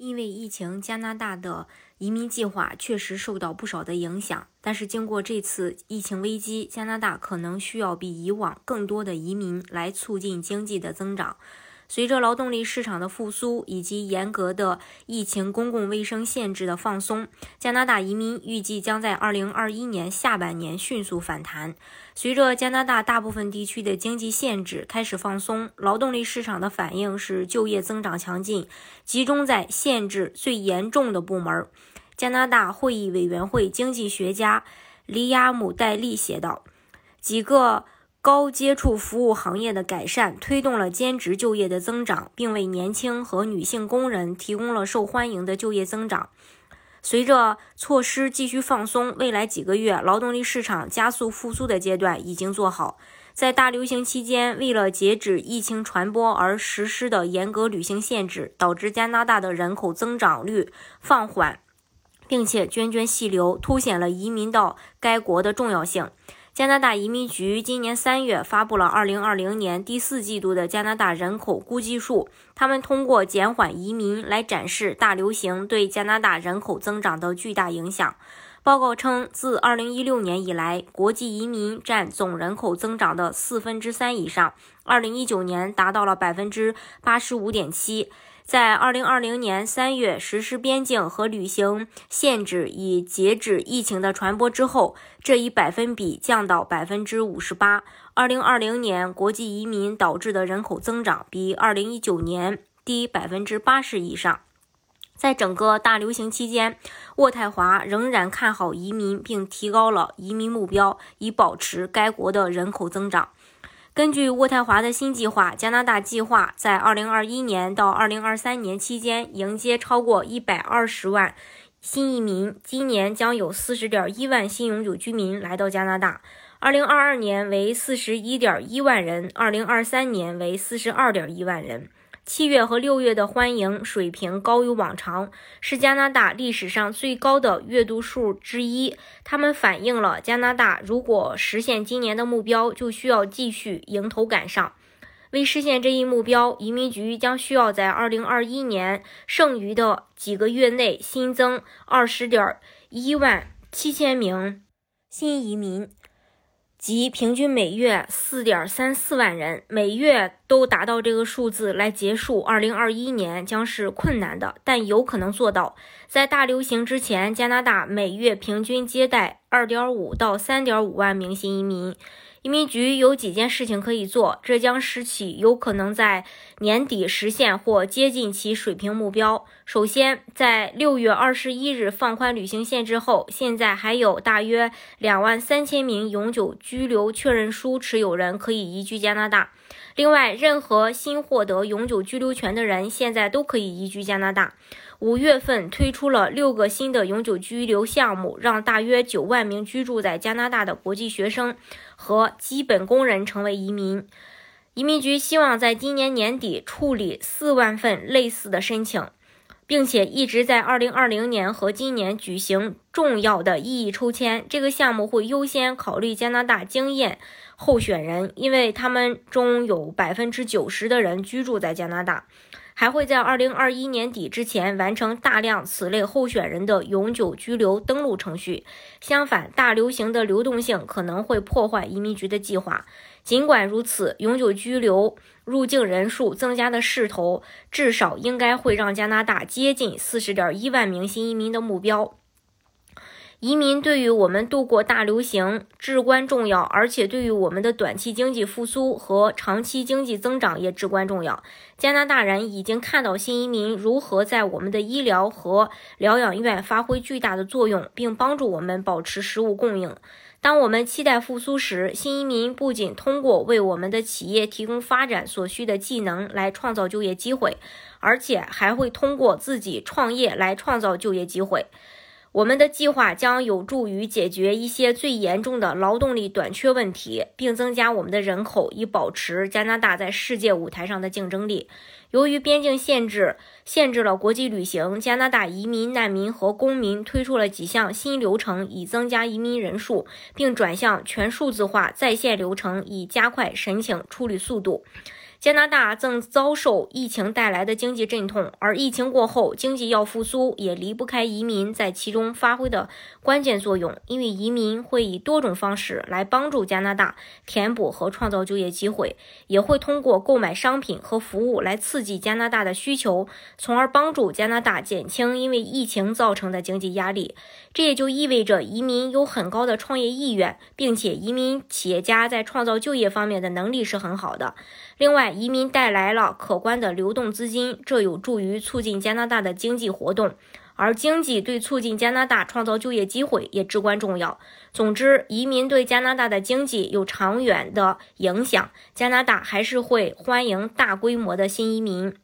因为疫情，加拿大的移民计划确实受到不少的影响。但是，经过这次疫情危机，加拿大可能需要比以往更多的移民来促进经济的增长。随着劳动力市场的复苏以及严格的疫情公共卫生限制的放松，加拿大移民预计将在2021年下半年迅速反弹。随着加拿大大部分地区的经济限制开始放松，劳动力市场的反应是就业增长强劲，集中在限制最严重的部门。加拿大会议委员会经济学家里亚姆·戴利写道：“几个。”高接触服务行业的改善推动了兼职就业的增长，并为年轻和女性工人提供了受欢迎的就业增长。随着措施继续放松，未来几个月劳动力市场加速复苏的阶段已经做好。在大流行期间，为了截止疫情传播而实施的严格旅行限制，导致加拿大的人口增长率放缓，并且涓涓细流，凸显了移民到该国的重要性。加拿大移民局今年三月发布了2020年第四季度的加拿大人口估计数。他们通过减缓移民来展示大流行对加拿大人口增长的巨大影响。报告称，自2016年以来，国际移民占总人口增长的四分之三以上，2019年达到了百分之八十五点七。在二零二零年三月实施边境和旅行限制以截止疫情的传播之后，这一百分比降到百分之五十八。二零二零年国际移民导致的人口增长比二零一九年低百分之八十以上。在整个大流行期间，渥太华仍然看好移民，并提高了移民目标，以保持该国的人口增长。根据渥太华的新计划，加拿大计划在2021年到2023年期间迎接超过120万新移民。今年将有40.1万新永久居民来到加拿大，2022年为41.1万人，2023年为42.1万人。七月和六月的欢迎水平高于往常，是加拿大历史上最高的阅读数之一。它们反映了加拿大如果实现今年的目标，就需要继续迎头赶上。为实现这一目标，移民局将需要在2021年剩余的几个月内新增20.1万七千名新移民。即平均每月四点三四万人，每月都达到这个数字来结束二零二一年将是困难的，但有可能做到。在大流行之前，加拿大每月平均接待二点五到三点五万名新移民。移民局有几件事情可以做，这将使其有可能在年底实现或接近其水平目标。首先，在六月二十一日放宽旅行限制后，现在还有大约两万三千名永久居留确认书持有人可以移居加拿大。另外，任何新获得永久居留权的人现在都可以移居加拿大。五月份推出了六个新的永久居留项目，让大约九万名居住在加拿大的国际学生和基本工人成为移民。移民局希望在今年年底处理四万份类似的申请，并且一直在二零二零年和今年举行重要的意义抽签。这个项目会优先考虑加拿大经验候选人，因为他们中有百分之九十的人居住在加拿大。还会在二零二一年底之前完成大量此类候选人的永久居留登录程序。相反，大流行的流动性可能会破坏移民局的计划。尽管如此，永久居留入境人数增加的势头，至少应该会让加拿大接近四十点一万名新移民的目标。移民对于我们度过大流行至关重要，而且对于我们的短期经济复苏和长期经济增长也至关重要。加拿大人已经看到新移民如何在我们的医疗和疗养院发挥巨大的作用，并帮助我们保持食物供应。当我们期待复苏时，新移民不仅通过为我们的企业提供发展所需的技能来创造就业机会，而且还会通过自己创业来创造就业机会。我们的计划将有助于解决一些最严重的劳动力短缺问题，并增加我们的人口，以保持加拿大在世界舞台上的竞争力。由于边境限制限制了国际旅行，加拿大移民、难民和公民推出了几项新流程，以增加移民人数，并转向全数字化在线流程，以加快申请处理速度。加拿大正遭受疫情带来的经济阵痛，而疫情过后，经济要复苏也离不开移民在其中发挥的关键作用。因为移民会以多种方式来帮助加拿大填补和创造就业机会，也会通过购买商品和服务来刺激加拿大的需求，从而帮助加拿大减轻因为疫情造成的经济压力。这也就意味着移民有很高的创业意愿，并且移民企业家在创造就业方面的能力是很好的。另外移民带来了可观的流动资金，这有助于促进加拿大的经济活动，而经济对促进加拿大创造就业机会也至关重要。总之，移民对加拿大的经济有长远的影响，加拿大还是会欢迎大规模的新移民。